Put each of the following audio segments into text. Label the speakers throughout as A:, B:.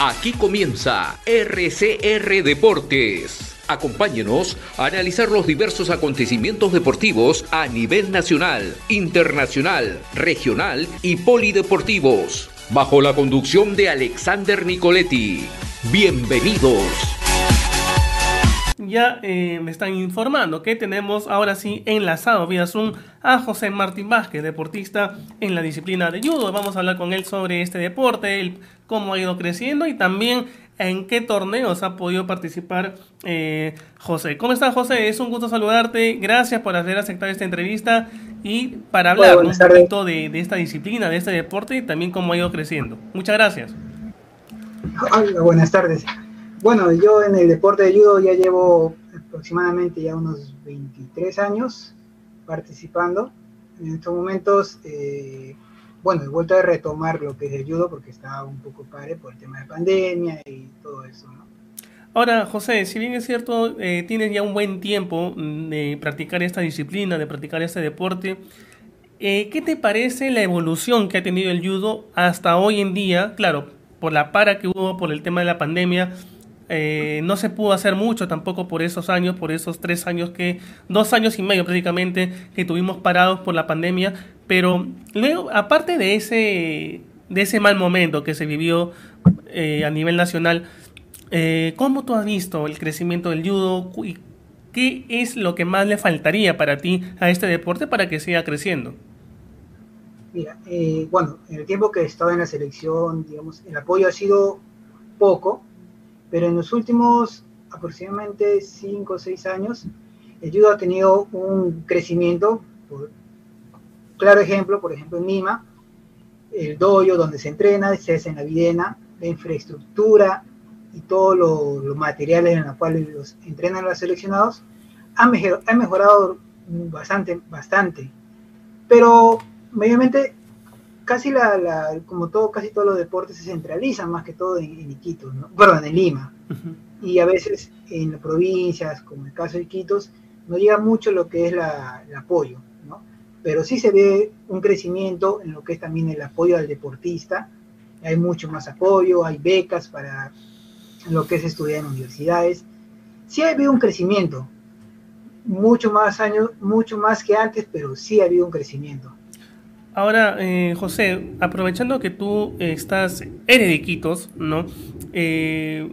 A: Aquí comienza RCR Deportes. Acompáñenos a analizar los diversos acontecimientos deportivos a nivel nacional, internacional, regional y polideportivos, bajo la conducción de Alexander Nicoletti. Bienvenidos.
B: Ya eh, me están informando que tenemos ahora sí enlazado vía Zoom a José Martín Vázquez, deportista en la disciplina de judo. Vamos a hablar con él sobre este deporte, el, cómo ha ido creciendo y también en qué torneos ha podido participar eh, José. ¿Cómo estás, José? Es un gusto saludarte. Gracias por haber aceptado esta entrevista y para hablar un poquito de, de, esta disciplina, de este deporte y también cómo ha ido creciendo. Muchas gracias.
C: Hola, buenas tardes. Bueno, yo en el deporte de judo ya llevo aproximadamente ya unos 23 años participando. En estos momentos, eh, bueno, he vuelto a retomar lo que es el judo porque estaba un poco padre por el tema de pandemia y todo eso, ¿no?
B: Ahora, José, si bien es cierto, eh, tienes ya un buen tiempo mm, de practicar esta disciplina, de practicar este deporte, eh, ¿qué te parece la evolución que ha tenido el judo hasta hoy en día? Claro, por la para que hubo por el tema de la pandemia, eh, no se pudo hacer mucho tampoco por esos años, por esos tres años que, dos años y medio prácticamente que tuvimos parados por la pandemia, pero luego, aparte de ese, de ese mal momento que se vivió eh, a nivel nacional, eh, ¿cómo tú has visto el crecimiento del judo y qué es lo que más le faltaría para ti a este deporte para que siga creciendo?
C: Mira, bueno, en el tiempo que he estado en la selección, digamos, el apoyo ha sido poco, pero en los últimos aproximadamente 5 o 6 años, el judo ha tenido un crecimiento. Claro ejemplo, por ejemplo, en Lima, el dojo donde se entrena, se hace en la videna, la infraestructura y todos los materiales en los cuales los entrenan los seleccionados, ha, mejor, ha mejorado bastante, bastante. Pero, obviamente, casi la, la, como todo, casi todos los deportes se centralizan más que todo en, en Iquitos, ¿no? perdón, en Lima. Uh -huh. Y a veces en las provincias, como el caso de Iquitos, no llega mucho lo que es la, el apoyo, ¿no? Pero sí se ve un crecimiento en lo que es también el apoyo al deportista. Hay mucho más apoyo, hay becas para lo que es estudiar en universidades. Sí ha habido un crecimiento, mucho más años, mucho más que antes, pero sí ha habido un crecimiento.
B: Ahora, eh, José, aprovechando que tú estás, eres ¿no? Eh,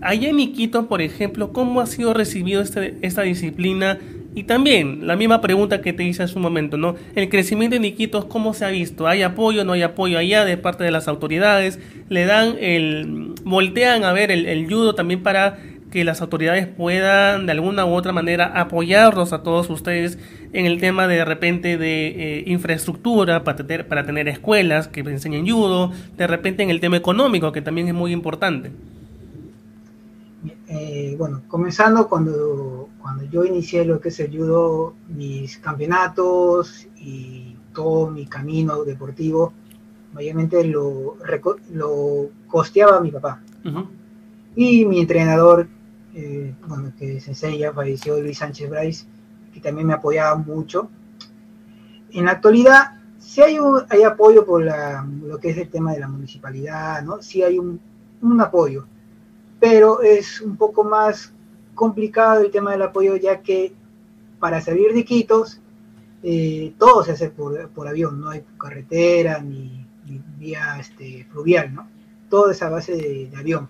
B: allá en Iquitos, por ejemplo, ¿cómo ha sido recibido este, esta disciplina? Y también, la misma pregunta que te hice hace un momento, ¿no? El crecimiento en Iquitos, ¿cómo se ha visto? ¿Hay apoyo, no hay apoyo allá de parte de las autoridades? ¿Le dan el... voltean a ver el judo también para que las autoridades puedan de alguna u otra manera apoyarlos a todos ustedes en el tema de, de repente de eh, infraestructura para tener, para tener escuelas que enseñen judo, de repente en el tema económico que también es muy importante.
C: Eh, bueno, comenzando cuando, cuando yo inicié lo que es el judo, mis campeonatos y todo mi camino deportivo, mayormente lo, lo costeaba mi papá. Uh -huh. Y mi entrenador eh, bueno, que Sensei ya falleció, Luis Sánchez Bryce, que también me apoyaba mucho. En la actualidad, sí hay, un, hay apoyo por lo que es el tema de la municipalidad, ¿no? Sí hay un, apoyo, pero es un poco más complicado el tema del apoyo, ya que para salir de Quitos, eh, todo se hace por, por, avión, no hay carretera ni, ni vía este, fluvial, ¿no? Todo es a base de avión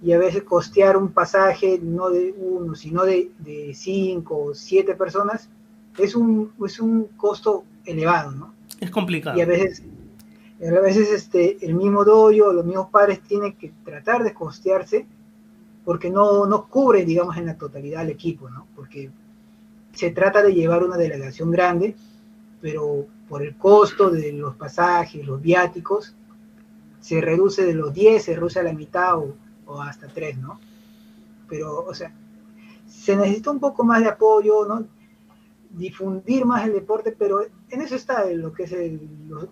C: y a veces costear un pasaje no de uno, sino de, de cinco o siete personas, es un, es un costo elevado, ¿no?
B: Es complicado.
C: Y a veces, a veces este, el mismo dojo, los mismos padres tienen que tratar de costearse porque no, no cubre, digamos, en la totalidad el equipo, ¿no? Porque se trata de llevar una delegación grande, pero por el costo de los pasajes, los viáticos, se reduce de los 10, se reduce a la mitad o o hasta tres, ¿no? Pero, o sea, se necesita un poco más de apoyo, ¿no? Difundir más el deporte, pero en eso está lo que es el,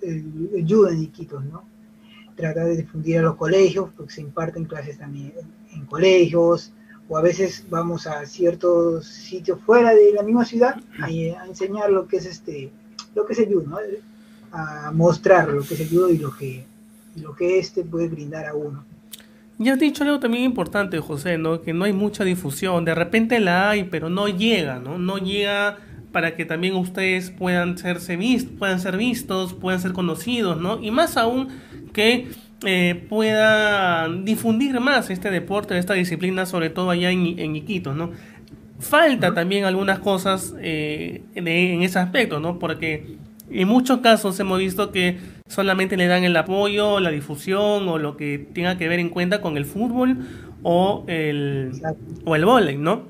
C: el, el en Iquitos, ¿no? Tratar de difundir a los colegios, porque se imparten clases también en colegios, o a veces vamos a ciertos sitios fuera de la misma ciudad a, a enseñar lo que es este, lo que es el judo, ¿no? A mostrar lo que es el judo y lo que, y lo que este puede brindar a uno.
B: Ya has dicho algo también importante, José, ¿no? Que no hay mucha difusión. De repente la hay, pero no llega, ¿no? No llega para que también ustedes puedan, serse puedan ser vistos, puedan ser conocidos, ¿no? Y más aún que eh, puedan difundir más este deporte, esta disciplina, sobre todo allá en, en Iquitos, ¿no? Falta también algunas cosas eh, en ese aspecto, ¿no? Porque en muchos casos hemos visto que solamente le dan el apoyo, la difusión o lo que tenga que ver en cuenta con el fútbol o el, o el vóley, ¿no?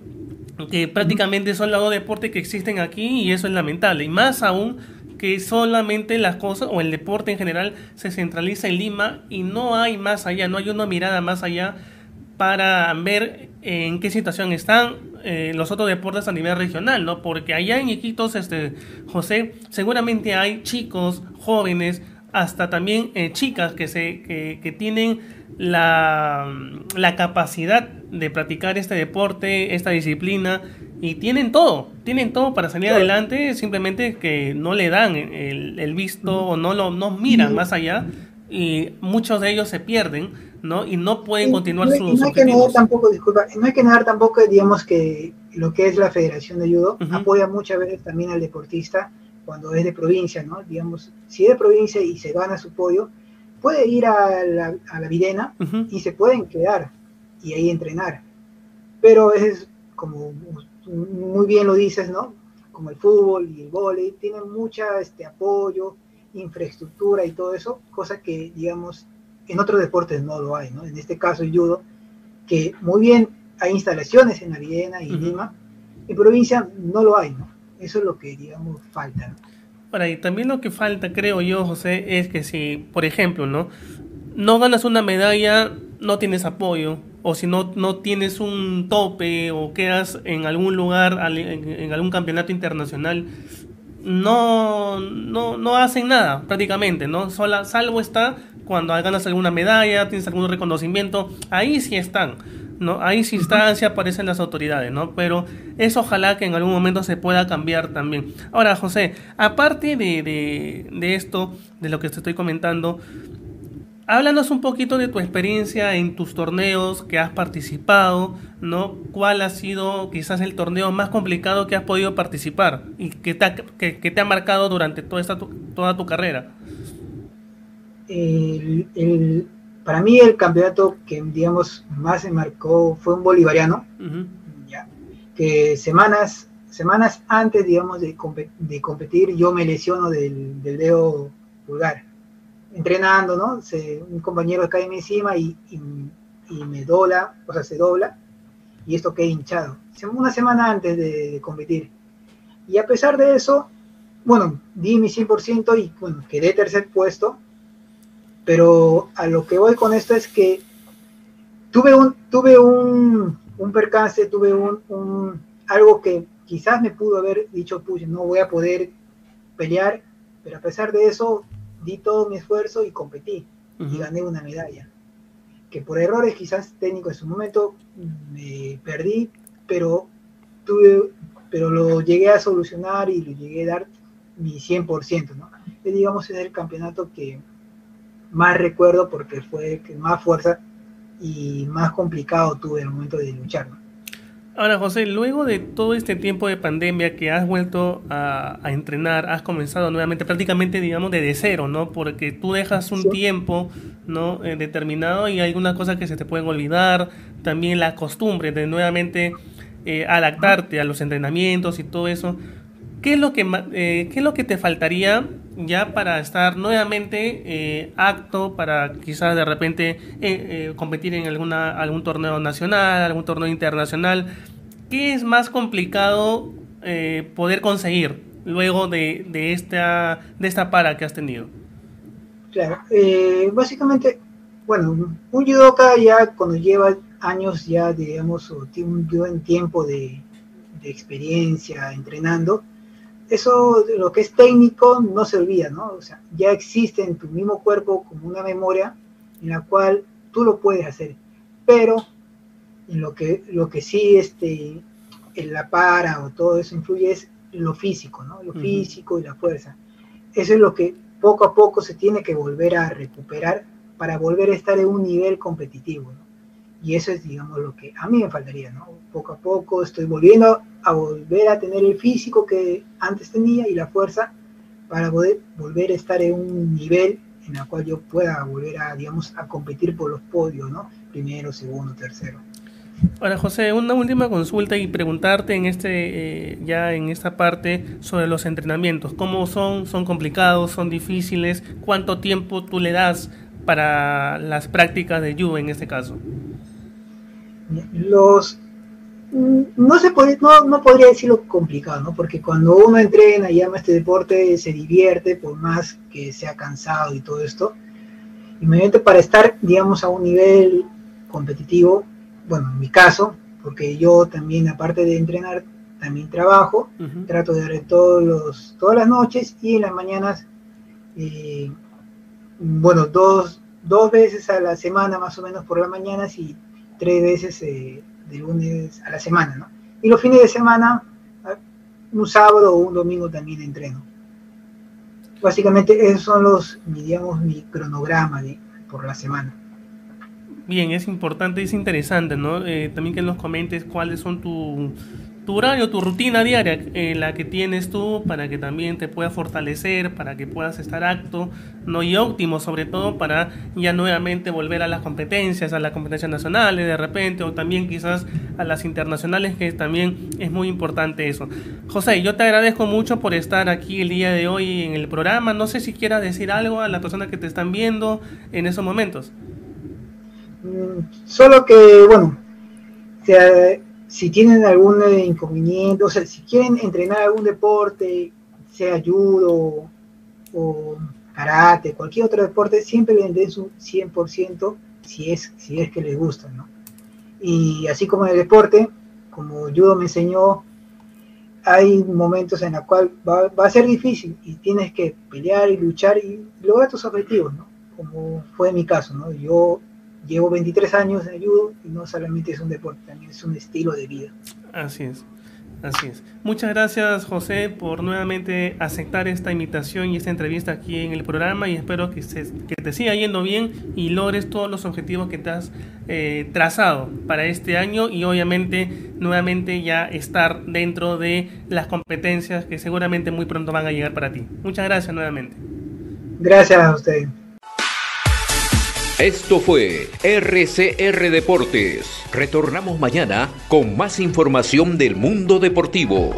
B: Que prácticamente son los dos deportes que existen aquí y eso es lamentable. Y más aún que solamente las cosas o el deporte en general se centraliza en Lima y no hay más allá, no hay una mirada más allá para ver en qué situación están eh, los otros deportes a nivel regional, ¿no? Porque allá en Iquitos, este, José, seguramente hay chicos, jóvenes, hasta también eh, chicas que, se, que, tienen la, la, capacidad de practicar este deporte, esta disciplina, y tienen todo, tienen todo para salir adelante, simplemente que no le dan el, el visto o no lo no miran más allá y muchos de ellos se pierden, ¿no? Y no pueden continuar sus
C: no hay que negar tampoco, disculpa, no hay que negar tampoco, digamos, que lo que es la Federación de Judo apoya muchas veces también al deportista cuando es de provincia, ¿no? Digamos, si es de provincia y se gana su pollo, puede ir a la, a la Videna y se pueden quedar y ahí entrenar. Pero es como muy bien lo dices, ¿no? Como el fútbol y el vóley, tienen mucha este, apoyo, infraestructura y todo eso, cosa que, digamos, en otros deportes no lo hay, ¿no? En este caso el judo, que muy bien hay instalaciones en Aviena y Lima, en provincia no lo hay, ¿no? Eso es lo que, digamos, falta.
B: Ahora, y también lo que falta, creo yo, José, es que si, por ejemplo, ¿no? No ganas una medalla, no tienes apoyo, o si no, no tienes un tope o quedas en algún lugar, en algún campeonato internacional, no, no, no hacen nada prácticamente, ¿no? Sola, salvo está cuando ganas alguna medalla, tienes algún reconocimiento, ahí sí están, ¿no? Están, sí aparecen las autoridades, ¿no? Pero eso ojalá que en algún momento se pueda cambiar también. Ahora, José, aparte de, de, esto, de lo que te estoy comentando, Háblanos un poquito de tu experiencia en tus torneos que has participado, ¿no? ¿Cuál ha sido quizás el torneo más complicado que has podido participar y que te ha, que, te ha marcado durante toda, esta, toda tu carrera?
C: El, para mí el campeonato que, digamos, más se marcó fue un bolivariano, ya, que semanas, semanas antes, digamos, de, de competir yo me lesiono del, del dedo pulgar entrenando, ¿no? un compañero cae encima y, me dobla, o sea, se dobla, y esto queda hinchado. Una semana antes de, competir. Y a pesar de eso, bueno, di mi 100% y bueno, quedé tercer puesto, pero a lo que voy con esto es que tuve un, tuve un, un percance, tuve un, algo que quizás me pudo haber dicho, pues no voy a poder pelear, pero a pesar de eso di todo mi esfuerzo y competí y gané una medalla. Que por errores quizás técnicos en su momento me perdí, pero tuve, pero lo llegué a solucionar y lo llegué a dar mi 100%, ¿no? Y digamos es el campeonato que más recuerdo porque fue que más fuerza y más complicado tuve el momento de luchar, ¿no?
B: Ahora, José, luego de todo este tiempo de pandemia que has vuelto a, entrenar, has comenzado nuevamente prácticamente, digamos, de cero, ¿no? Porque tú dejas un tiempo, ¿no? Eh, determinado y hay algunas cosas que se te pueden olvidar, también la costumbre de nuevamente eh, adaptarte a los entrenamientos y todo eso. ¿Qué es lo que, eh, ¿qué es lo que te faltaría ya para estar nuevamente apto para quizás de repente competir en alguna, algún torneo nacional, algún torneo internacional? ¿qué es más complicado eh, poder conseguir luego de, esta, de esta para que has tenido?
C: Claro, eh, básicamente, bueno, un judoka ya cuando lleva años ya, digamos, o tiene un tiempo de experiencia entrenando, eso, lo que es técnico, no se olvida, ¿no? O sea, ya existe en tu mismo cuerpo como una memoria en la cual tú lo puedes hacer, pero en lo que, lo que sí este, en la para o todo eso influye es lo físico, ¿no? Lo físico y la fuerza. Eso es lo que poco a poco se tiene que volver a recuperar para volver a estar en un nivel competitivo, ¿no? Y eso es, digamos, lo que a mí me faltaría, ¿no? Poco a poco estoy volviendo a volver a tener el físico que antes tenía y la fuerza para poder volver a estar en un nivel en el cual yo pueda volver a, digamos, a competir por los podios, ¿no? Primero, segundo, tercero.
B: Ahora, José, una última consulta y preguntarte en este, eh, ya en esta parte sobre los entrenamientos. ¿Cómo son? ¿Son complicados? ¿Son difíciles? ¿Cuánto tiempo tú le das para las prácticas de judo en este caso?
C: Los no se puede, no, no podría decirlo complicado, ¿no? Porque cuando uno entrena y ama este deporte, se divierte, por más que sea cansado y todo esto. Inmediatamente para estar, digamos, a un nivel competitivo, bueno, en mi caso, porque yo también, aparte de entrenar, también trabajo, trato de dar todos los, todas las noches y en las mañanas, eh, bueno, dos, dos veces a la semana más o menos por las mañanas y tres veces eh, de lunes a la semana, ¿no? Y los fines de semana, un sábado o un domingo también entreno. Básicamente esos son los, digamos, mi cronograma de, por la semana.
B: Bien, es importante es interesante, ¿no? Eh, también que nos comentes cuáles son tus tu horario, tu rutina diaria, eh, la que tienes tú, para que también te pueda fortalecer, para que puedas estar acto, no y óptimo, sobre todo para ya nuevamente volver a las competencias, a las competencias nacionales de repente, o también quizás a las internacionales, que también es muy importante eso. José, yo te agradezco mucho por estar aquí el día de hoy en el programa. No sé si quieras decir algo a las personas que te están viendo en esos momentos.
C: Mm, solo que, bueno, se si tienen algún inconveniente, o sea, si quieren entrenar algún deporte, sea judo o karate, cualquier otro deporte, siempre le den su 100% si es, si es que les gusta, ¿no? Y así como en el deporte, como judo me enseñó, hay momentos en los cuales va, va, a ser difícil y tienes que pelear y luchar y lograr tus objetivos, ¿no? Como fue mi caso, ¿no? Yo llevo 23 años en judo y no solamente es un deporte, también es un estilo de vida.
B: Así es. Así es. Muchas gracias José por nuevamente aceptar esta invitación y esta entrevista aquí en el programa y espero que, que te siga yendo bien y logres todos los objetivos que te has eh, trazado para este año y obviamente nuevamente ya estar dentro de las competencias que seguramente muy pronto van a llegar para ti. Muchas gracias nuevamente.
C: Gracias a usted.
A: Esto fue RCR Deportes. Retornamos mañana con más información del mundo deportivo.